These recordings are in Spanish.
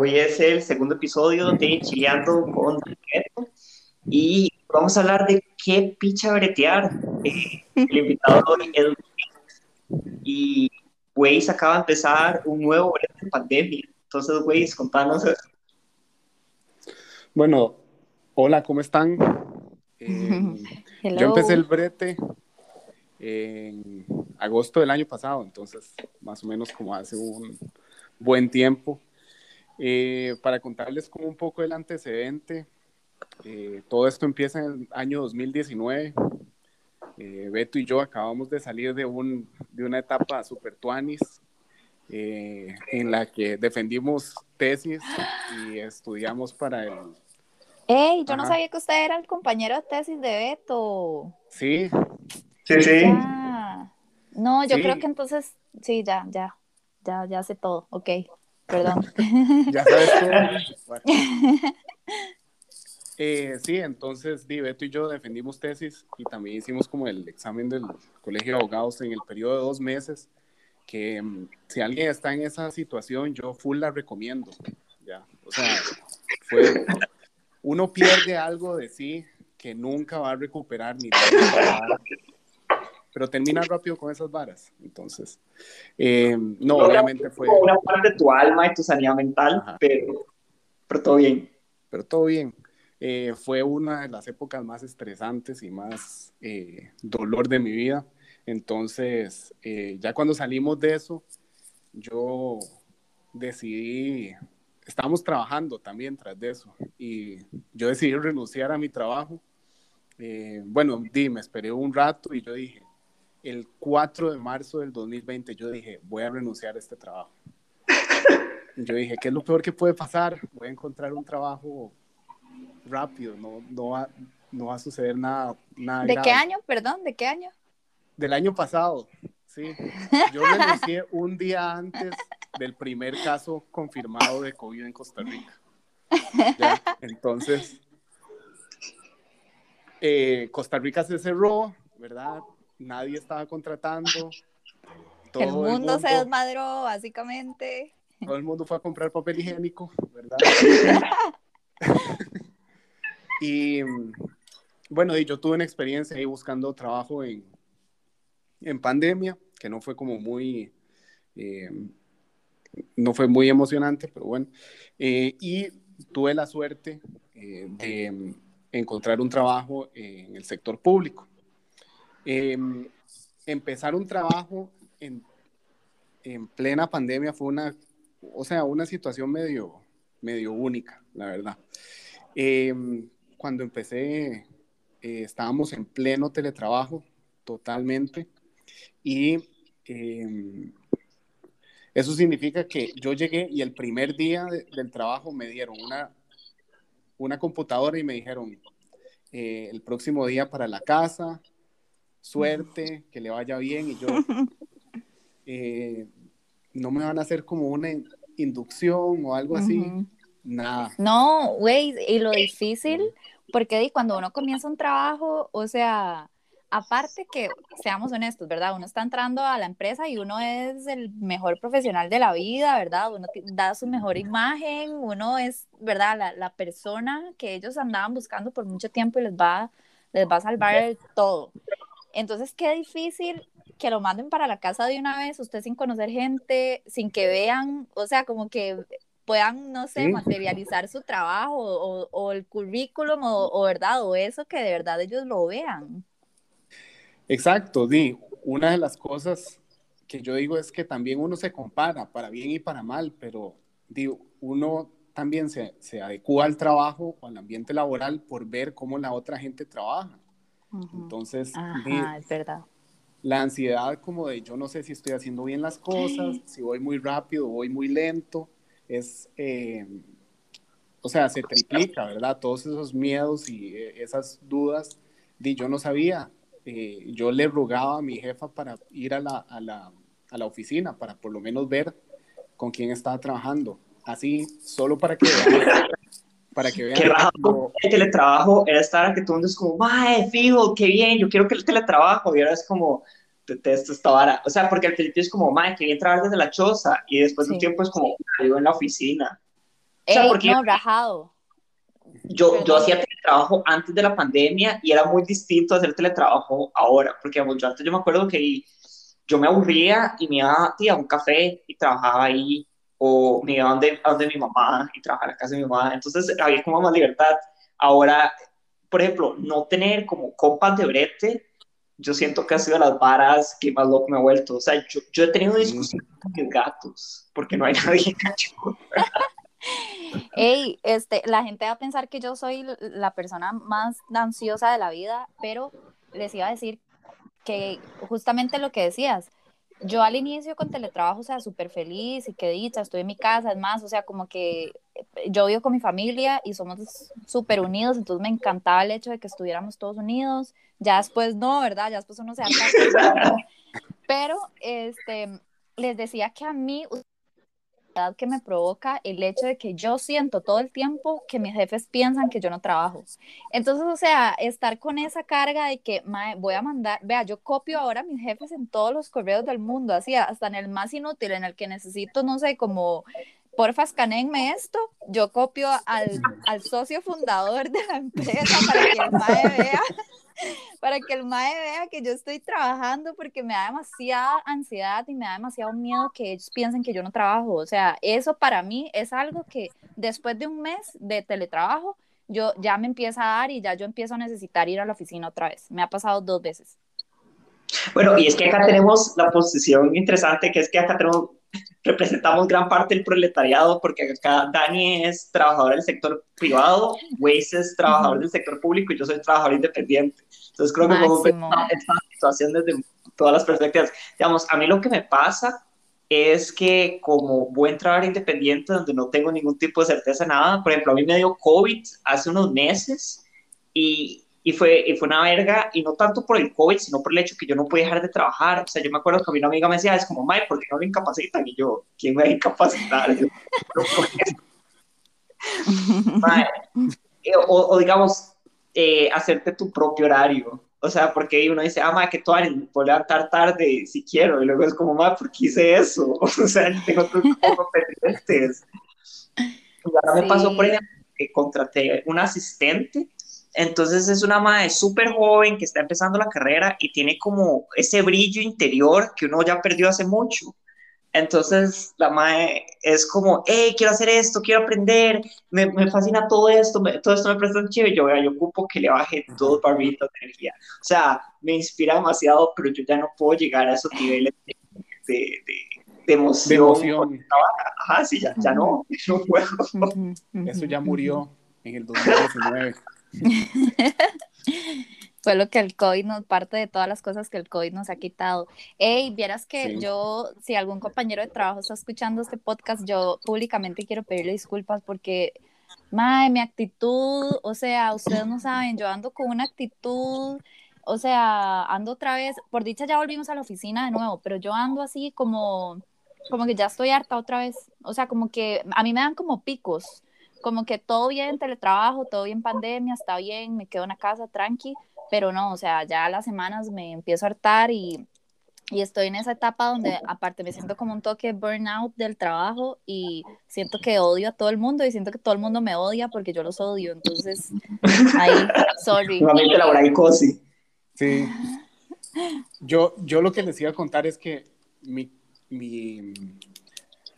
Hoy es el segundo episodio de Chileando con Reto y vamos a hablar de qué picha bretear. Eh, el invitado hoy es y Waze acaba de empezar un nuevo brete de pandemia. Entonces, Waze, contanos eso. Bueno, hola, ¿cómo están? Eh, yo empecé el brete en agosto del año pasado, entonces más o menos como hace un buen tiempo. Eh, para contarles como un poco el antecedente, eh, todo esto empieza en el año 2019. Eh, Beto y yo acabamos de salir de, un, de una etapa super tuanis en la que defendimos tesis y estudiamos para el... ¡Ey! Yo no sabía que usted era el compañero de tesis de Beto. Sí. Sí, sí. No, yo creo que entonces, sí, ya, ya, ya, ya sé todo, ok. Perdón. ya sabes todo. Eh, sí, entonces Di, Beto y yo defendimos tesis y también hicimos como el examen del Colegio de Abogados en el periodo de dos meses, que mm, si alguien está en esa situación, yo full la recomiendo. Ya, o sea, fue, uno pierde algo de sí que nunca va a recuperar ni nada pero termina rápido con esas varas. Entonces, eh, no, obviamente fue... Una parte de tu alma y tu sanidad mental, pero, pero todo bien. Pero todo bien. Eh, fue una de las épocas más estresantes y más eh, dolor de mi vida. Entonces, ya cuando salimos de eso, yo decidí, estábamos trabajando también tras de eso, y yo decidí renunciar a mi trabajo. bueno, di, me esperé un rato y yo dije, el 4 de marzo del 2020 yo dije, voy a renunciar a este trabajo. Yo dije, ¿qué es lo peor que puede pasar? Voy a encontrar un trabajo rápido, no, no, va, no va a suceder nada. nada ¿De qué año, perdón? ¿De qué año? Del año pasado, sí. Yo renuncié un día antes del primer caso confirmado de COVID en Costa Rica. Entonces, eh, Costa Rica se cerró, ¿verdad? Nadie estaba contratando. Todo el, mundo se desmadró, básicamente. Todo el mundo fue a comprar papel higiénico, ¿verdad? y bueno, yo tuve una experiencia ahí buscando trabajo en, en pandemia, que no fue como muy, eh, no fue muy emocionante, pero bueno. Eh, y tuve la suerte eh, de encontrar un trabajo en el sector público. Em, empezar un trabajo en, en, plena pandemia fue una, o sea, una situación medio, medio única, la verdad. Em, cuando empecé, eh, estábamos en pleno teletrabajo, totalmente, y em, eso significa que yo llegué y el primer día del trabajo me dieron una, una computadora y me dijeron, eh, el próximo día para la casa, suerte, que le vaya bien y yo, eh, no me van a hacer como una inducción o algo así, nada. No, güey, y lo difícil, porque cuando uno comienza un trabajo, o sea, aparte que, seamos honestos, ¿verdad? Uno está entrando a la empresa y uno es el mejor profesional de la vida, ¿verdad? Uno da su mejor imagen, uno es, ¿verdad? La, la persona que ellos andaban buscando por mucho tiempo y les va, les va a salvar todo. Entonces, qué difícil que lo manden para la casa de una vez, usted sin conocer gente, sin que vean, o sea, como que puedan, no sé, materializar su trabajo o, el currículum o, verdad, o eso que de verdad ellos lo vean. Exacto, Di. Una de las cosas que yo digo es que también uno se compara, para bien y para mal, pero digo, uno también se, se adecua al trabajo o al ambiente laboral por ver cómo la otra gente trabaja. Entonces, es verdad. La ansiedad como de yo no sé si estoy haciendo bien las cosas, si voy muy rápido, voy muy lento, es, eh, o sea, se triplica, ¿verdad? Todos esos miedos y eh, esas dudas, di, yo no sabía. Eh, yo le rogaba a mi jefa para ir a la, a, la, a la oficina, para por lo menos ver con quién estaba trabajando. Así, solo para que para que vean. el teletrabajo era estar que todo el mundo es como, ¡ay, fijo, qué bien! Yo quiero que el teletrabajo. Y ahora es como, detesto esta vara. O sea, porque al principio es como, ¡ay, qué bien trabajar desde la choza! Y después de un tiempo es como, vivo en la oficina. O sea, Ey, porque no, rajado. yo, yo hacía teletrabajo antes de la pandemia y era muy distinto hacer teletrabajo ahora, porque yo antes yo me acuerdo que yo me aburría y me iba tía, a un café y trabajaba ahí, o me iba a donde, a donde mi mamá y trabajaba en la casa de mi mamá, entonces había como más libertad. Ahora, por ejemplo, no tener como compas de brete, yo siento que ha sido las varas que más loco me ha vuelto. O sea, yo, yo he tenido discusiones con mis gatos, porque no hay nadie cacho. Ey, este, la gente va a pensar que yo soy la persona más ansiosa de la vida, pero les iba a decir que justamente lo que decías, yo al inicio con teletrabajo, o sea, súper feliz y qué dicha, estoy en mi casa, es más, o sea, como que yo vivo con mi familia y somos súper unidos, entonces me encantaba el hecho de que estuviéramos todos unidos, ya después no, ¿verdad? Ya después uno se da pero este, les decía que a mí que me provoca el hecho de que yo siento todo el tiempo que mis jefes piensan que yo no trabajo. Entonces, o sea, estar con esa carga de que mae, voy a mandar, vea, yo copio ahora a mis jefes en todos los correos del mundo, así hasta en el más inútil, en el que necesito, no sé, como porfa, escaneenme esto, yo copio al, al socio fundador de la empresa para que el mae vea para que el mae vea que yo estoy trabajando porque me da demasiada ansiedad y me da demasiado miedo que ellos piensen que yo no trabajo. O sea, eso para mí es algo que después de un mes de teletrabajo, yo ya me empieza a dar y ya yo empiezo a necesitar ir a la oficina otra vez. Me ha pasado dos veces. Bueno, y es que acá tenemos la posición interesante, que es que acá tenemos, representamos gran parte del proletariado, porque acá Dani es trabajador del sector privado, Waze es trabajador Ujú. del sector público y yo soy trabajador independiente. Entonces creo que Máximo. esta, esta situación desde todas las perspectivas. Digamos, a mí lo que me pasa es que como buen trabajador independiente, donde no tengo ningún tipo de certeza de nada, por ejemplo, a mí me dio COVID hace unos meses y, y, fue, y fue una verga, y no tanto por el COVID, sino por el hecho que yo no podía dejar de trabajar. O sea, yo me acuerdo que a mí una amiga me decía, es como, Mae, ¿por qué no lo incapacitan? Y yo, ¿quién me va a incapacitar? Yo, "No, ¿por qué?". Mae, eh, o, o digamos, eh, hacerte tu propio horario. O sea, porque uno dice, ah, mae, que tú puedo levantar tarde si quiero. Y luego es como, mae, ¿por qué hice eso? O sea, tengo otros pendientes. Y ahora me pasó, por Sí. ejemplo, que contraté un asistente. Entonces es una madre súper joven que está empezando la carrera y tiene como ese brillo interior que uno ya perdió hace mucho. Entonces la madre es como, hey, quiero hacer esto, quiero aprender, me, me fascina todo esto, me- todo esto me parece tan chévere. Yo, vea, yo ocupo que le baje dos barbitos de energía. O sea, me inspira demasiado, pero yo ya no puedo llegar a esos niveles de, de, de- de emoción. De emoción. Ajá, sí, ya, ya no, no puedo. Eso ya murió en el 2019. Fue lo que el COVID nos, parte de todas las cosas que el COVID nos ha quitado. Ey, vieras que Sí. yo, si algún compañero de trabajo está escuchando este podcast, yo públicamente quiero pedirle disculpas porque, mae, mi actitud, o sea, ustedes no saben, yo ando con una actitud, o sea, ando otra vez, por dicha ya volvimos a la oficina de nuevo, pero yo ando así como, como que ya estoy harta otra vez, o sea, como que a mí me dan como picos, como que todo bien teletrabajo, todo bien pandemia, está bien, me quedo en la casa tranqui, pero no, o sea, ya a las semanas me empiezo a hartar y, y estoy en esa etapa donde aparte me siento como un toque burnout del trabajo y siento que odio a todo el mundo y siento que todo el mundo me odia porque yo los odio, entonces ahí, sorry. Nuevamente laboral cosi. Sí. Yo, yo lo que les iba a contar es que mi, mi,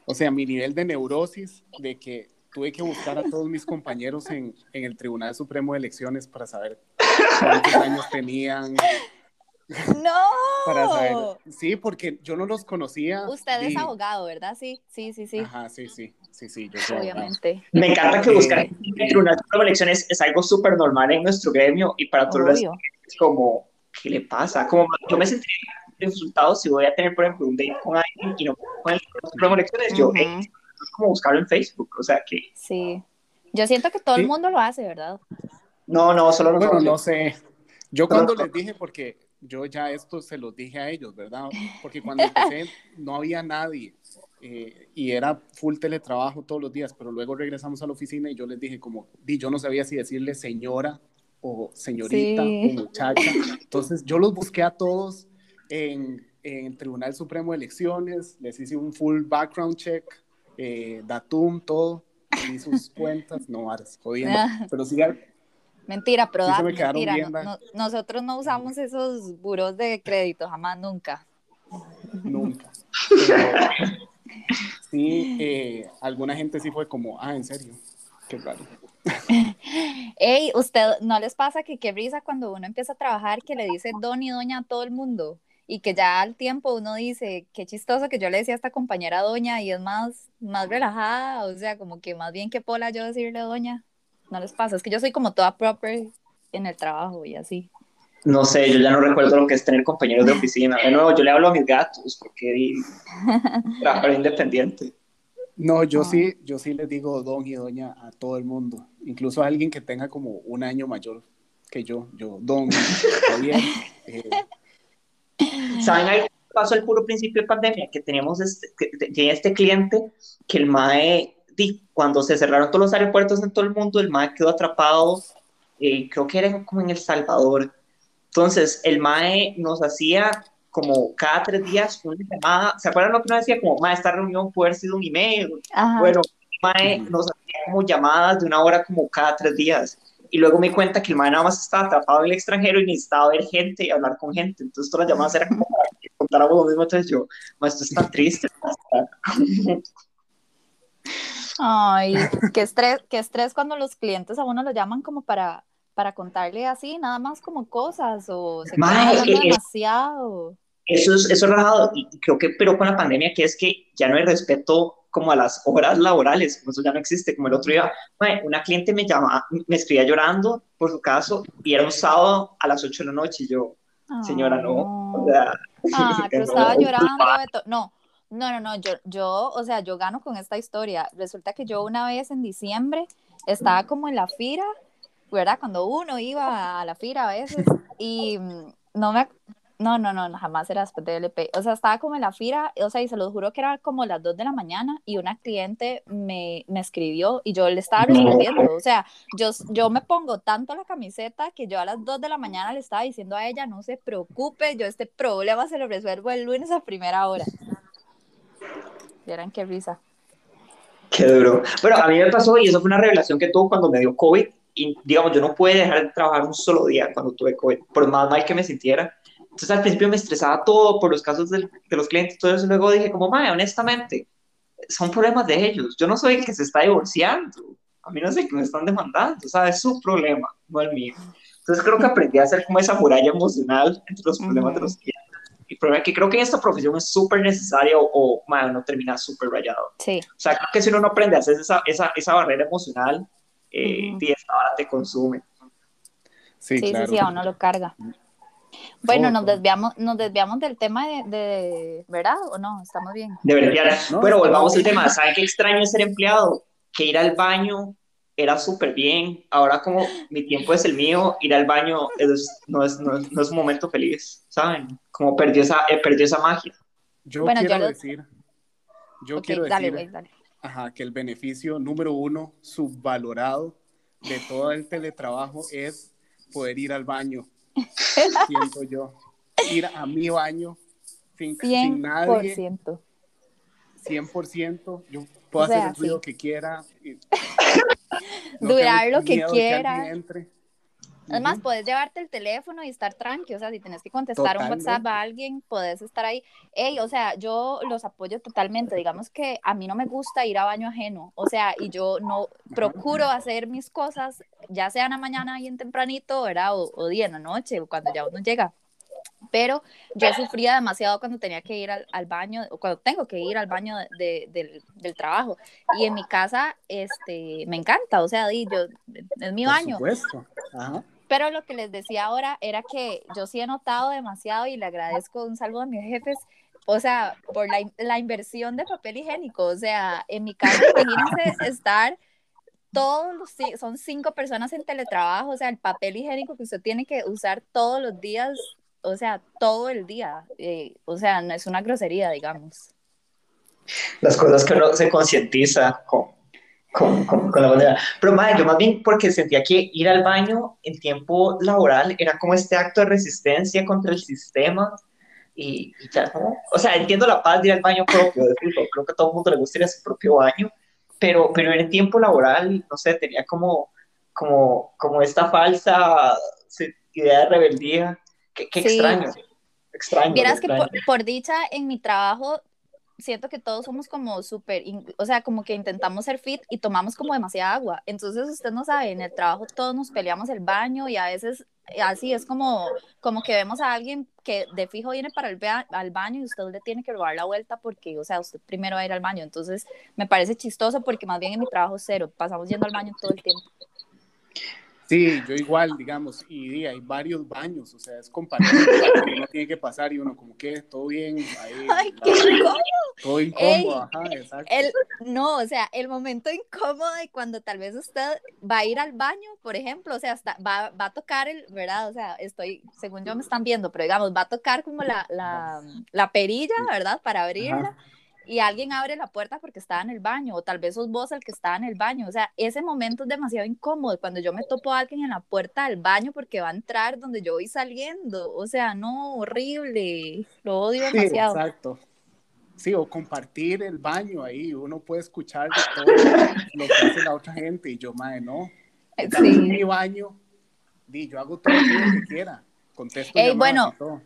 o sea, mi nivel de neurosis, de que tuve que buscar a todos mis compañeros en, en el Tribunal Supremo de Elecciones para saber cuántos años tenían, para saber, ¡No! sí, porque yo no los conocía. Usted es abogado, ¿verdad? Sí, sí, sí, sí, Ajá, sí, sí, sí, sí, yo soy abogado. obviamente. Me encanta que Eh, buscar el Tribunal Supremo de Elecciones es algo súper normal en nuestro gremio y para todos los es como, ¿qué le pasa? Como yo me sentiría insultado si voy a tener, por ejemplo, un date con alguien y no con el Tribunal Supremo de Elecciones. Yo. Es como buscarlo en Facebook, o sea que, Sí. Yo siento que todo Sí. el mundo lo hace, ¿verdad? no, no, solo Bueno, no sé. Yo cuando les dije, porque yo ya esto se los dije a ellos, ¿verdad? Porque cuando empecé no había nadie eh, y era full teletrabajo todos los días, pero luego regresamos a la oficina y yo les dije como, di, yo no sabía si decirle señora o señorita Sí. o muchacha. Entonces yo los busqué a todos en, en el Tribunal Supremo de Elecciones, les hice un full background check, eh, Datum, todo. vi sus cuentas, no, varas, jodiendo. Pero sí, Mentira, pero Sí da- mentira. bien, no- da. no- nosotros no usamos esos buros de crédito, jamás, nunca. nunca. Pero sí, eh, alguna gente sí fue como, ah, en serio, qué raro. Ey, ¿usted no les pasa que qué risa cuando uno empieza a trabajar que le dice don y doña a todo el mundo? Y que ya al tiempo uno dice, qué chistoso que yo le decía a esta compañera doña y es más, más relajada, o sea, como que más bien que pola yo decirle doña. ¿No les pasa? Es que yo soy como toda proper en el trabajo y así. No sé, yo ya no recuerdo lo que es tener compañeros de oficina. De nuevo, yo le hablo a mis gatos porque trabajar independiente. No, yo Ah. sí, yo sí les digo don y doña a todo el mundo, incluso a alguien que tenga como un año mayor que yo, yo, don, Javier, eh, ¿Saben algo que pasó al puro principio de pandemia? Que teníamos este, que tenía este cliente que el MAE, di, cuando se cerraron todos los aeropuertos en todo el mundo, el MAE quedó atrapado, eh, creo que era como en El Salvador. Entonces, el MAE nos hacía como cada tres días una llamada. ¿Se acuerdan lo que nos decía? Como, MAE, esta reunión puede haber sido un email. Ajá. Bueno, el MAE nos hacía como llamadas de una hora como cada tres días. Y luego me di cuenta que el MAE nada más estaba atrapado en el extranjero y necesitaba ver gente y hablar con gente. Entonces todas las llamadas eran como para que contáramos lo mismo. Entonces yo, "Ma, esto está triste. Ay, qué estrés, qué estrés cuando los clientes a uno lo llaman como para, para contarle así, nada más como cosas, o se eh, demasiado. Eso es, eso es rajado. Y creo que, pero con la pandemia, que es que ya no hay respeto como a las horas laborales, como eso ya no existe. Como el otro día, una cliente me llama, me escribía llorando por su caso y era un sábado a las 8 de la noche. Y yo, señora, no. O sea, Ah, pero no. estaba llorando. de No, no, no, no, yo, yo, o sea, yo gano con esta historia. Resulta que yo una vez en diciembre estaba como en la fira, ¿verdad? Cuando uno iba a la fira a veces y mm, no me... No, no, no, jamás era después de LP. O sea, estaba como en la fira, o sea, y se los juro que era como las 2 de la mañana y una cliente me, me escribió y yo le estaba respondiendo. O sea, yo, yo me pongo tanto la camiseta que yo a las 2 de la mañana le estaba diciendo a ella, no se preocupe, yo este problema se lo resuelvo el lunes a primera hora. Vieran qué risa. Qué duro. Bueno, a mí me pasó y eso fue una revelación que tuvo cuando me dio COVID. Y digamos, yo no pude dejar de trabajar un solo día cuando tuve COVID, por más mal que me sintiera. Entonces al principio me estresaba todo por los casos del- de los clientes, todo eso. Luego dije, como, madre, honestamente, son problemas de ellos. Yo no soy el que se está divorciando. A mí no sé que me están demandando, ¿sabes? Es su problema, no el mío. Entonces creo que aprendí a hacer como esa muralla emocional entre los problemas de los clientes. Y problema que creo que en esta profesión es súper necesario o, madre, uno termina súper rayado. Sí, O sea, creo que si uno no aprende a hacer esa, esa, esa barrera emocional, eh, Ujú. y esta hora te consume. sí, sí, claro. sí, sí, a uno lo carga. Bueno, nos desviamos, nos desviamos del tema de, de- ¿verdad? ¿O no? Estamos bien. De verdad. No, está volvamos al tema. ¿Saben qué extraño es ser empleado? Que ir al baño era súper bien. Ahora como mi tiempo es el mío, ir al baño es- no, es, no, es, no es un momento feliz, ¿saben? Como perdió esa, eh, perdió esa magia. Yo Bueno, quiero yo lo- decir, yo Ok, quiero dale, decir dale. ajá, que el beneficio número uno subvalorado de todo el teletrabajo es poder ir al baño, siento yo. Ir a mi baño sin, sin nadie, 100%. 100%. Yo puedo O sea, hacer el ruido sí. que quiera. y Durar lo que quiera. Además, Ujú. puedes llevarte el teléfono y estar tranqui, o sea, si tienes que contestar un WhatsApp a alguien, puedes estar ahí. Ey, o sea, yo los apoyo totalmente. Digamos que a mí no me gusta ir a baño ajeno, o sea, y yo no procuro hacer mis cosas, ya sea en la mañana bien tempranito, ¿verdad? O, o día en la noche, o cuando ya uno llega. Pero yo sufría demasiado cuando tenía que ir al, al baño, o cuando tengo que ir al baño de- de- del, del trabajo. Y en mi casa, este, me encanta, o sea, di, yo, es mi Por baño. supuesto. Ajá. Pero lo que les decía ahora era que yo sí he notado demasiado y le agradezco un saludo a mis jefes, o sea, por la, la inversión de papel higiénico. O sea, en mi casa, imagínense estar todos los, son cinco personas en teletrabajo, o sea, el papel higiénico que usted tiene que usar todos los días, o sea, todo el día. eh, o sea, no es una grosería, digamos. Las cosas que uno se concientiza con, con, con, con la bandera. Pero, madre, yo más bien porque sentía que ir al baño en tiempo laboral era como este acto de resistencia contra el sistema. Y, y ya, ¿no? O sea, entiendo la paz de ir al baño propio. Creo que a todo el mundo le gusta ir a su propio baño. pero, pero en el tiempo laboral, no sé, tenía como, como, como esta falsa idea de rebeldía. Qué, qué extraño, extraño. Vieras que por, dicha en mi trabajo siento que todos somos como súper, o sea, como que intentamos ser fit y tomamos como demasiada agua. Entonces, usted no sabe, en el trabajo todos nos peleamos el baño y a veces así es como, como que vemos a alguien que de fijo viene para el al baño y usted le tiene que robar la vuelta porque, o sea, usted primero va a ir al baño. Entonces, me parece chistoso porque más bien en mi trabajo cero, pasamos yendo al baño todo el tiempo. Sí, yo igual, digamos, y, hay varios baños, o sea, es compartido, uno tiene que pasar y uno como que todo bien, ahí, Ay, qué incómodo. Todo incómodo, ajá, exacto. El, no, o sea, el momento incómodo de cuando tal vez usted va a ir al baño, por ejemplo, o sea, hasta va, va a tocar el, ¿verdad? O sea, estoy, según yo me están viendo, pero digamos, va a tocar como la, la, la perilla, ¿verdad? Para abrirla y alguien abre la puerta porque estaba en el baño, o tal vez sos vos el que estaba en el baño. O sea, ese momento es demasiado incómodo cuando yo me topo a alguien en la puerta del baño porque va a entrar donde yo voy saliendo. O sea, no, horrible. Lo odio demasiado. exacto. Sí, o compartir el baño ahí, uno puede escuchar todo lo que hace la otra gente y yo, madre, no. Sí. En mi baño, di, yo hago todo lo que quiera, contesto Ey, bueno, y todo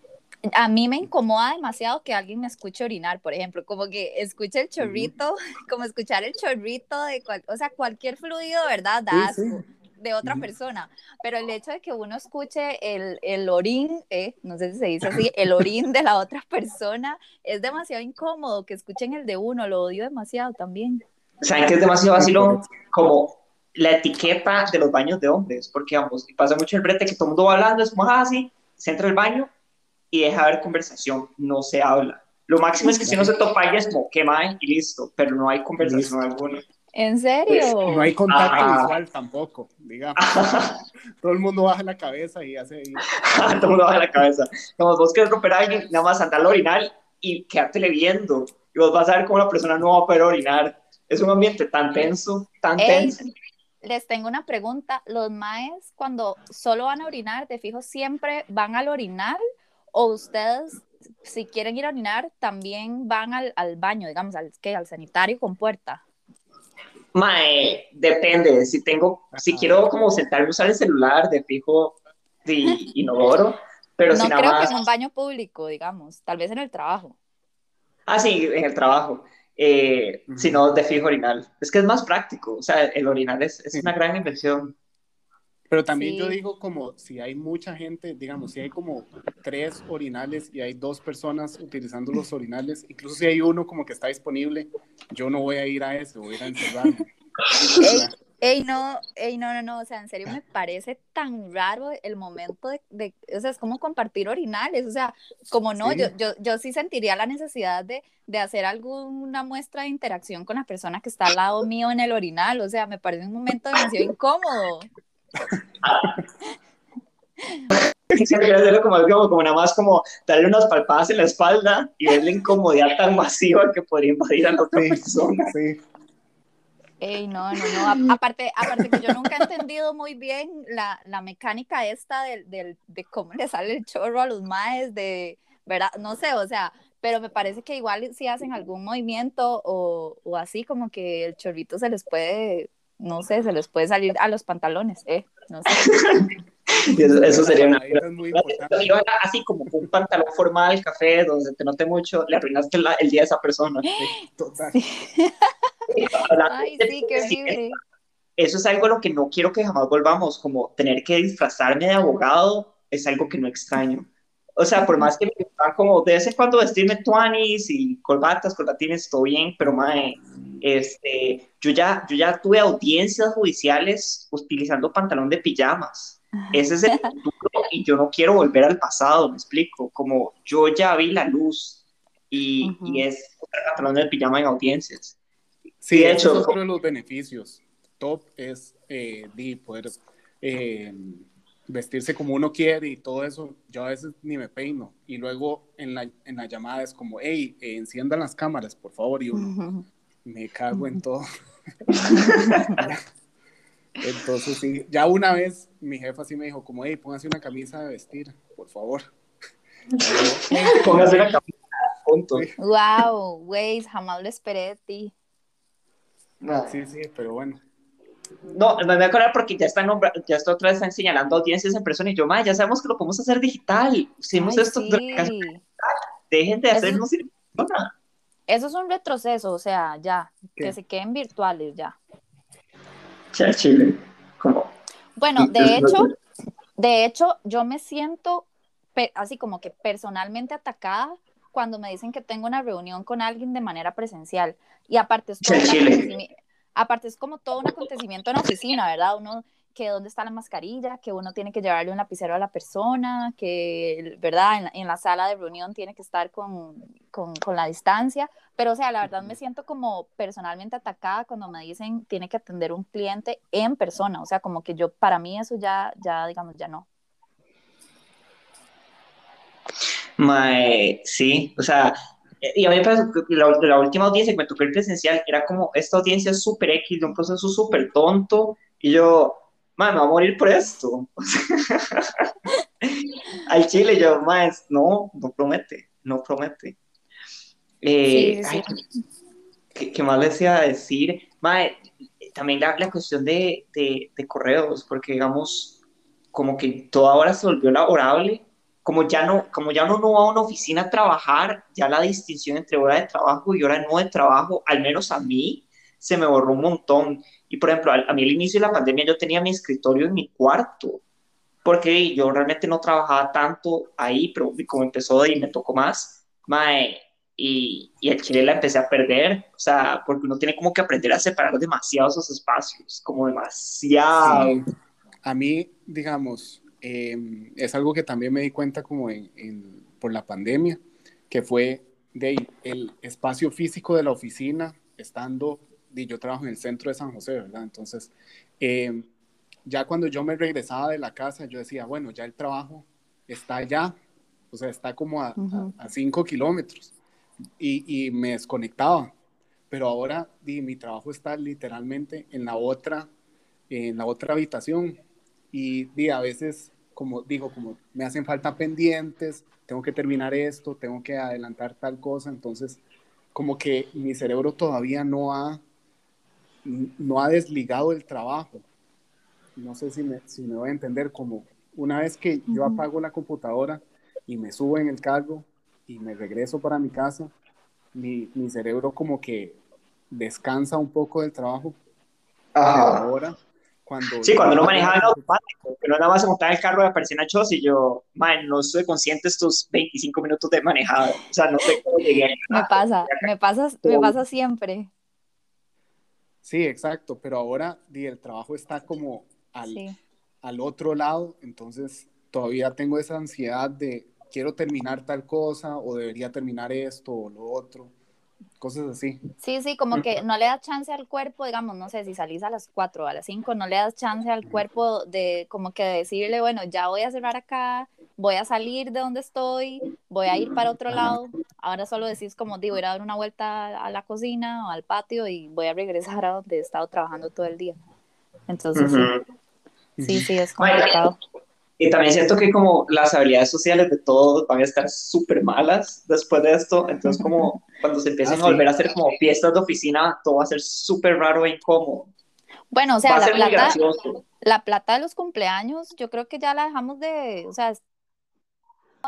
a mí me incomoda demasiado que alguien me escuche orinar, por ejemplo, como que escuche el chorrito, como escuchar el chorrito de, o sea, cualquier fluido, ¿verdad? Da de otra persona, pero el hecho de que uno escuche el, el orín, eh, no sé si se dice así, el orín de la otra persona, es demasiado incómodo que escuchen el de uno, lo odio demasiado también. ¿Saben que es demasiado vacilo? Como la etiqueta de los baños de hombres, porque vamos, pasa mucho el brete que todo el mundo va hablando, es como así, ah, se entra el baño y deja haber conversación, no se habla. Lo máximo es que si no se topa y es como quema y listo, pero no hay conversación alguna. ¿En serio? Pues, no hay contacto visual tampoco, digamos. Todo el mundo baja la cabeza y hace... Todo el mundo baja la cabeza. Como vos querés romper a alguien, nada más andar al orinar y quedártele viendo. Y vos vas a ver cómo la persona no va a poder orinar. Es un ambiente tan tenso, tan tenso. Les tengo una pregunta. ¿Los maes cuando solo van a orinar, de fijo, siempre van al orinar o ustedes, si quieren ir a orinar, también van al, al baño, digamos, al, ¿qué? al sanitario con puerta. Mae, depende. Si tengo, si quiero como sentarme a usar el celular, de fijo, sí, inodoro. Pero no si nada creo que en un baño público, digamos, tal vez en el trabajo. Ah, sí, en el trabajo. Eh, Si no, de fijo orinal. Es que es más práctico. O sea, el orinal es, es una gran inversión. Pero también yo digo como si hay mucha gente, digamos, si hay como tres orinales y hay dos personas utilizando los orinales, incluso si hay uno como que está disponible, yo no voy a ir a ese, voy a ir a encerrarme. Ey, no, ey, no, no, no, o sea, en serio me parece tan raro el momento de, de o sea, es como compartir orinales, o sea, como no, Yo, yo, yo sí sentiría la necesidad de, de hacer alguna muestra de interacción con la persona que está al lado mío en el orinal, o sea, me parece un momento demasiado incómodo. Siempre quiero hacerlo como, como, como nada más como darle unas palpadas en la espalda y ver la incomodidad tan masiva que podría invadir a la otra persona. Sí. Ey, no, no, no. aparte, aparte que yo nunca he entendido muy bien la, la mecánica esta de, de, de, cómo le sale el chorro a los maes, de, ¿verdad? No sé, o sea, pero me parece que igual si hacen algún movimiento o, o así, como que el chorrito se les puede no sé, se les puede salir a los pantalones, ¿eh? No sé. eso, sería una... Muy así como un pantalón formal, café, donde te note mucho, le arruinaste el día a esa persona. Total. Ay, sí, qué horrible. Eso es algo a lo que no quiero que jamás volvamos, como tener que disfrazarme de abogado es algo que no extraño. O sea, por más que me gusta como de vez en cuando vestirme tuanis y colbatas, colbatines, todo bien, pero mae, este, yo ya, yo ya tuve audiencias judiciales utilizando pantalón de pijamas. Ese es el futuro y yo no quiero volver al pasado, me explico. Como yo ya vi la luz y, y es pantalón de pijama en audiencias. Sí, de hecho. Es uno de los beneficios. Top es eh, de poder eh, vestirse como uno quiere y todo eso. Yo a veces ni me peino. Y luego en la, en la llamada es como, hey, eh, enciendan las cámaras, por favor. Y uno, me cago en todo. Entonces sí, ya una vez mi jefa sí me dijo como, hey, póngase una camisa de vestir, por favor. póngase una camisa, punto. Wow, güey, jamás lo esperé de ti. Sí, sí, pero bueno. No, me voy a acordar porque ya están ya está otra vez están señalando audiencias en persona y yo, ma, ya sabemos que lo podemos hacer digital. Hicimos esto, sí. dejen de Eso- hacernos en persona. Eso es un retroceso, o sea, ya, ¿Qué? que se queden virtuales ya. Ya, Chile. Como, Bueno, de Es- hecho, de hecho, yo me siento así como que personalmente atacada cuando me dicen que tengo una reunión con alguien de manera presencial. Y aparte es, acontecimi- aparte es como todo un acontecimiento en la oficina, ¿verdad? Uno que dónde está la mascarilla, que uno tiene que llevarle un lapicero a la persona, que, ¿verdad? En la, en la sala de reunión tiene que estar con, con, con la distancia. Pero, o sea, la verdad me siento como personalmente atacada cuando me dicen tiene que atender un cliente en persona. O sea, como que yo, para mí eso ya, ya digamos, ya no. Sí, o sea, y a mí me parece que la, la última audiencia que me tocó el presencial era como esta audiencia es súper X, de un proceso súper tonto, y yo, mae, me voy a morir por esto. Al chile, yo, mae, no, no promete, no promete. Eh, Sí, sí, ay, ¿qué, qué más les iba a decir? Mae, también la, la cuestión de, de, de correos, porque digamos, como que todo ahora se volvió laborable, como ya no, como ya uno no va a una oficina a trabajar, ya la distinción entre hora de trabajo y hora no de trabajo, al menos a mí, se me borró un montón. Y por ejemplo, a, a mí al inicio de la pandemia yo tenía mi escritorio en mi cuarto, porque yo realmente no trabajaba tanto ahí, pero como empezó y me tocó más, mae, y, y el chile la empecé a perder, o sea, porque uno tiene como que aprender a separar demasiado esos espacios, como demasiado. Sí. A mí, digamos, eh, es algo que también me di cuenta como en, en- por la pandemia, que fue de el espacio físico de la oficina, estando, y yo trabajo en el centro de San José, ¿verdad? Entonces, eh, ya cuando yo me regresaba de la casa, yo decía, bueno, ya el trabajo está allá, o sea, está como a, Ujú. a, a cinco kilómetros, y, y me desconectaba. Pero ahora mi trabajo está literalmente en la otra, en la otra habitación. Y di, a veces, como digo, como me hacen falta pendientes, tengo que terminar esto, tengo que adelantar tal cosa. Entonces, como que mi cerebro todavía no ha, no ha desligado el trabajo. No sé si me, si me voy a entender, como una vez que yo Ujú. apago la computadora y me subo en el cargo y me regreso para mi casa, mi, mi cerebro como que descansa un poco del trabajo. Ajá. ahora, cuando... Sí, cuando no manejaba en automático, que no nada más se montaba en el carro y aparecía una choza y yo, man, no estoy consciente estos 25 minutos de manejada. O sea, no sé cómo llegué. Me pasa, me pasa, me pasa siempre. Sí, exacto, pero ahora di, el trabajo está como al, Sí. al otro lado, entonces todavía tengo esa ansiedad de quiero terminar tal cosa o debería terminar esto o lo otro, cosas así. Sí, sí, como que no le das chance al cuerpo, digamos, no sé, si salís a las 4 o a las 5, no le das chance al cuerpo de como que decirle, bueno, ya voy a cerrar acá, voy a salir de donde estoy, voy a ir para otro lado. Ahora solo decís como, digo, ir a dar una vuelta a la cocina o al patio y voy a regresar a donde he estado trabajando todo el día. Entonces, sí, sí, sí, es Bueno, complicado. Y también siento que como las habilidades sociales de todos van a estar súper malas después de esto. Entonces, como cuando se empiecen Ah, a sí. volver a hacer como fiestas de oficina, todo va a ser súper raro e incómodo. Bueno, o sea, la plata, la plata de los cumpleaños, yo creo que ya la dejamos de, o sea,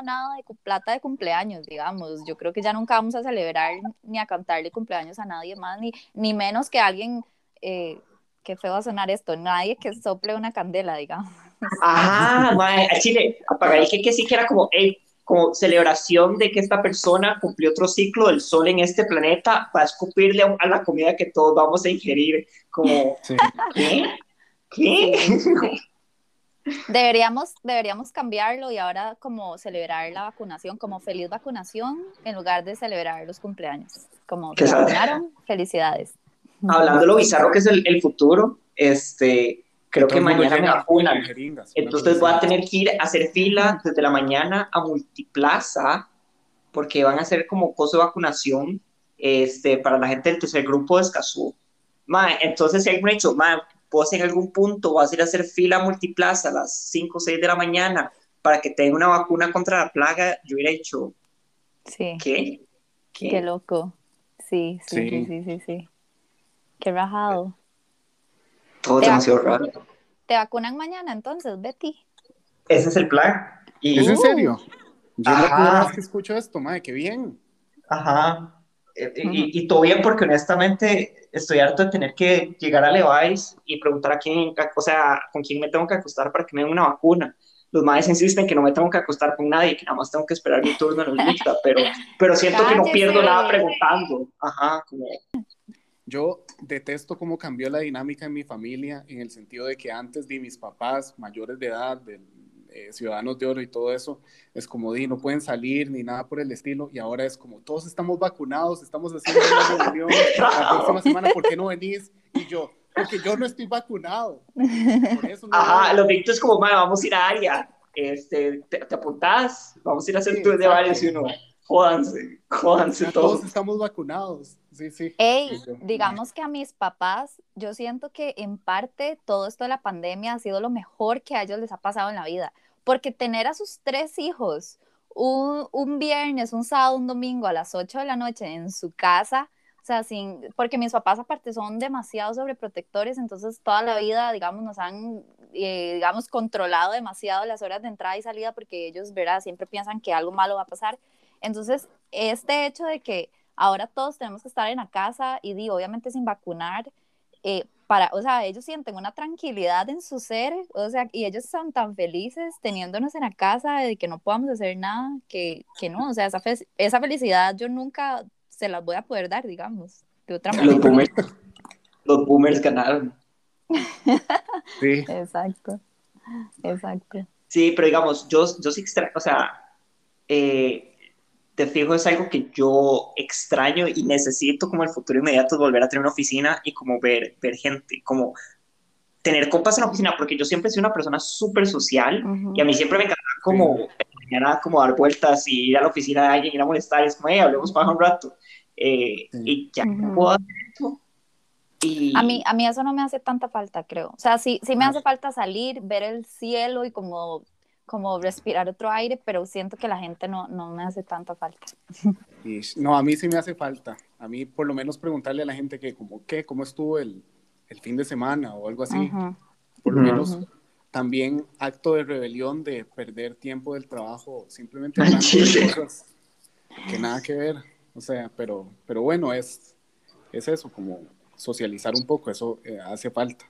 nada de plata de cumpleaños, digamos. Yo creo que ya nunca vamos a celebrar ni a cantarle cumpleaños a nadie más, ni, ni menos que alguien, eh, qué feo va a sonar esto, nadie que sople una candela, digamos. Ajá, mae, a Chile, apagar el que, que sí que era como, hey, como celebración de que esta persona cumplió otro ciclo del sol en este planeta, va a escupirle a, a la comida que todos vamos a ingerir. Como, Sí. ¿qué? ¿Qué? Deberíamos, deberíamos cambiarlo y ahora como celebrar la vacunación, como feliz vacunación, en lugar de celebrar los cumpleaños. Como Que vacunaron, felicidades. Hablando de lo bizarro que es el, el futuro, este, creo que mañana me vacunan. jeringas, Entonces cosa voy a tener que ir a hacer fila desde la mañana a Multiplaza, porque van a hacer como coso de vacunación este, para la gente del tercer grupo de Escazú. Ma, entonces, si alguien me ha dicho, ma, puedo en algún punto, vas a ir a hacer fila a Multiplaza a las 5 o 6 de la mañana para que tenga una vacuna contra la plaga, yo hubiera dicho, Sí, ¿qué? ¿Qué? qué loco. Sí, sí, sí, Sí. sí, sí, sí. Qué rajado. Todo Te demasiado raro. ¿Te vacunan mañana entonces, Betty? Ese es el plan. Y, ¿Es en serio? Yo no Ajá. primera vez que escucho esto, madre, qué bien. Ajá. Eh, Y, y todo bien porque honestamente estoy harto de tener que llegar a Levi's y preguntar a quién, o sea, con quién me tengo que acostar para que me den una vacuna. Los madres insisten que no me tengo que acostar con nadie, que nada más tengo que esperar mi turno en el lista, pero, pero siento que no pierdo nada preguntando. Ajá, como, Yo detesto cómo cambió la dinámica en mi familia, en el sentido de que antes de mis papás mayores de edad, de, eh, ciudadanos de oro y todo eso, es como di, no pueden salir ni nada por el estilo, y ahora es como todos estamos vacunados, estamos haciendo una reunión, la próxima semana, ¿por qué no venís? Y yo, porque yo no estoy vacunado. Por eso no ajá, voy. los dictos como, "Mae, vamos a ir a área, este, te, te apuntás, vamos a ir a hacer Sí, tours de varios y uno, jódanse, jódanse todos. todos estamos vacunados. Sí, sí. Ey, digamos que a mis papás, yo siento que en parte todo esto de la pandemia ha sido lo mejor que a ellos les ha pasado en la vida, porque tener a sus tres hijos un, un viernes, un sábado, un domingo a las 8 de la noche en su casa, o sea, sin, porque mis papás aparte son demasiado sobreprotectores, entonces toda la vida, digamos, nos han, eh, digamos, controlado demasiado las horas de entrada y salida porque ellos, ¿verdad? Siempre piensan que algo malo va a pasar. Entonces, este hecho de que ahora todos tenemos que estar en la casa y di, obviamente sin vacunar, eh, para, o sea, ellos sienten una tranquilidad en su ser, o sea, y ellos son tan felices teniéndonos en la casa de que no podamos hacer nada, que, que no, o sea, esa, fe- esa felicidad yo nunca se las voy a poder dar, digamos, de otra Los manera. boomers, los boomers ganaron. Sí. Exacto, exacto. Sí, pero digamos, yo, yo sí extraño, o sea, eh, te fijo, es algo que yo extraño y necesito como el futuro inmediato volver a tener una oficina y como ver, ver gente, como tener compas en la oficina, porque yo siempre he sido una persona súper social Ujú. y a mí siempre me encantaba como, mañana como dar vueltas y ir a la oficina de alguien, ir a molestar, y es como, hey, hablemos para un rato. Eh, Sí. Y ya no Ujú. puedo hacer eso. Y, A mí, a mí eso no me hace tanta falta, creo. O sea, sí, sí me hace falta salir, ver el cielo y como, como respirar otro aire, pero siento que la gente no, no me hace tanta falta. Y, no, a mí sí me hace falta. A mí por lo menos preguntarle a la gente que como, ¿qué? ¿Cómo estuvo el, el fin de semana o algo así? Por lo menos también acto de rebelión de perder tiempo del trabajo simplemente hablando de cosas que nada que ver. O sea, pero, pero bueno, es, es eso, como socializar un poco, eso eh, hace falta.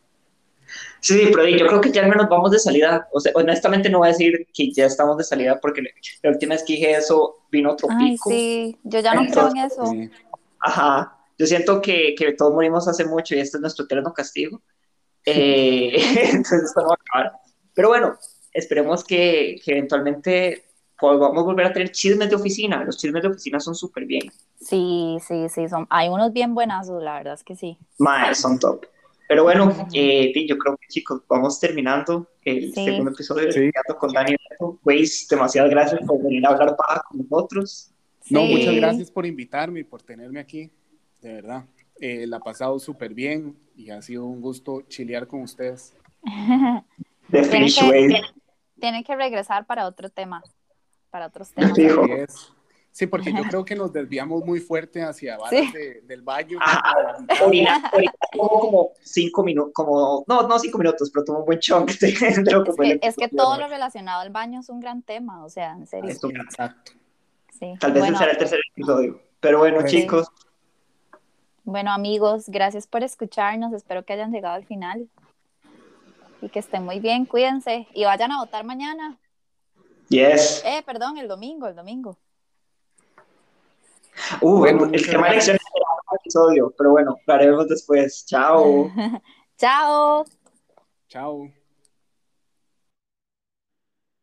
Sí, sí, pero yo creo que ya al menos vamos de salida. O sea, honestamente no voy a decir que ya estamos de salida porque la última vez que dije eso vino otro Ay, pico. sí, yo ya no creo en eso. Ajá. Yo siento que, que todos morimos hace mucho y este es nuestro eterno castigo. Eh, entonces esto no va a acabar. Pero bueno, esperemos que, que eventualmente podamos volver a tener chismes de oficina. Los chismes de oficina son súper bien. Sí, sí, sí, son, hay unos bien buenazos, la verdad es que sí. Mae, son top. Pero bueno, eh, sí, yo creo que chicos, vamos terminando el Sí. segundo episodio de Sí. Platicando con Dani. Weiss, demasiadas gracias por venir a hablar paja con nosotros. No, Sí. muchas gracias por invitarme y por tenerme aquí, de verdad. Eh, la ha pasado súper bien y ha sido un gusto chilear con ustedes. De Tienen que, tienen que regresar para otro tema, para otros temas. Sí, porque yo creo que nos desviamos muy fuerte hacia varas Sí. de- del baño. Orinar tomó como cinco minutos, como, no, no cinco minutos, pero tomó un buen chunk de, de lo que Es fue el que, es que episodio. todo lo relacionado al baño es un gran tema, o sea, en serio. Esto- Exacto. Sí. Tal vez bueno, ese será el tercer episodio. Pero bueno, Sí. chicos, bueno, amigos, gracias por escucharnos. Espero que hayan llegado al final y que estén muy bien. Cuídense y vayan a votar mañana. yes. Eh, perdón, el domingo, el domingo. Uh, Bueno, el tema elecciones será otro episodio, pero bueno, lo haremos después. Chao. Chao. Chao.